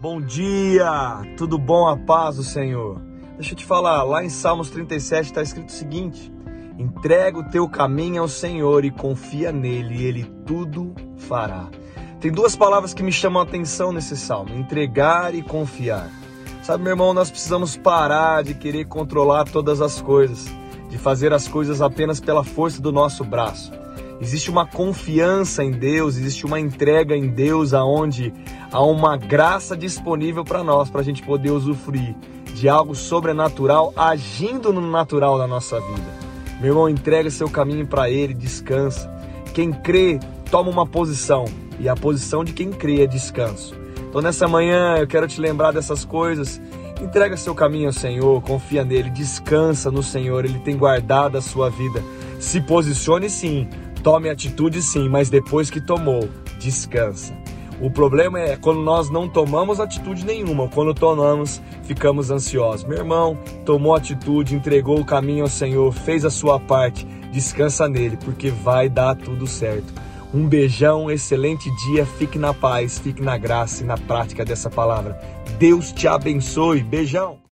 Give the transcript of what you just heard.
Bom dia, tudo bom, a paz do Senhor? Deixa eu te falar, lá em Salmos 37 está escrito o seguinte: entrega o teu caminho ao Senhor e confia nele, e ele tudo fará. Tem duas palavras que me chamam a atenção nesse salmo: entregar e confiar. Sabe, meu irmão, nós precisamos parar de querer controlar todas as coisas, de fazer as coisas apenas pela força do nosso braço. Existe uma confiança em Deus, existe uma entrega em Deus, aonde há uma graça disponível para nós, para a gente poder usufruir de algo sobrenatural agindo no natural da nossa vida. Meu irmão, entrega seu caminho para Ele, descansa. Quem crê, toma uma posição, e a posição de quem crê é descanso. Então nessa manhã eu quero te lembrar dessas coisas. Entrega seu caminho ao Senhor, confia nele, descansa no Senhor, Ele tem guardado a sua vida. Se posicione sim, tome atitude sim, mas depois que tomou, descansa. O problema é quando nós não tomamos atitude nenhuma, quando tomamos, ficamos ansiosos. Meu irmão, tomou atitude, entregou o caminho ao Senhor, fez a sua parte, descansa nele, porque vai dar tudo certo. Um beijão, excelente dia, fique na paz, fique na graça e na prática dessa palavra. Deus te abençoe. Beijão.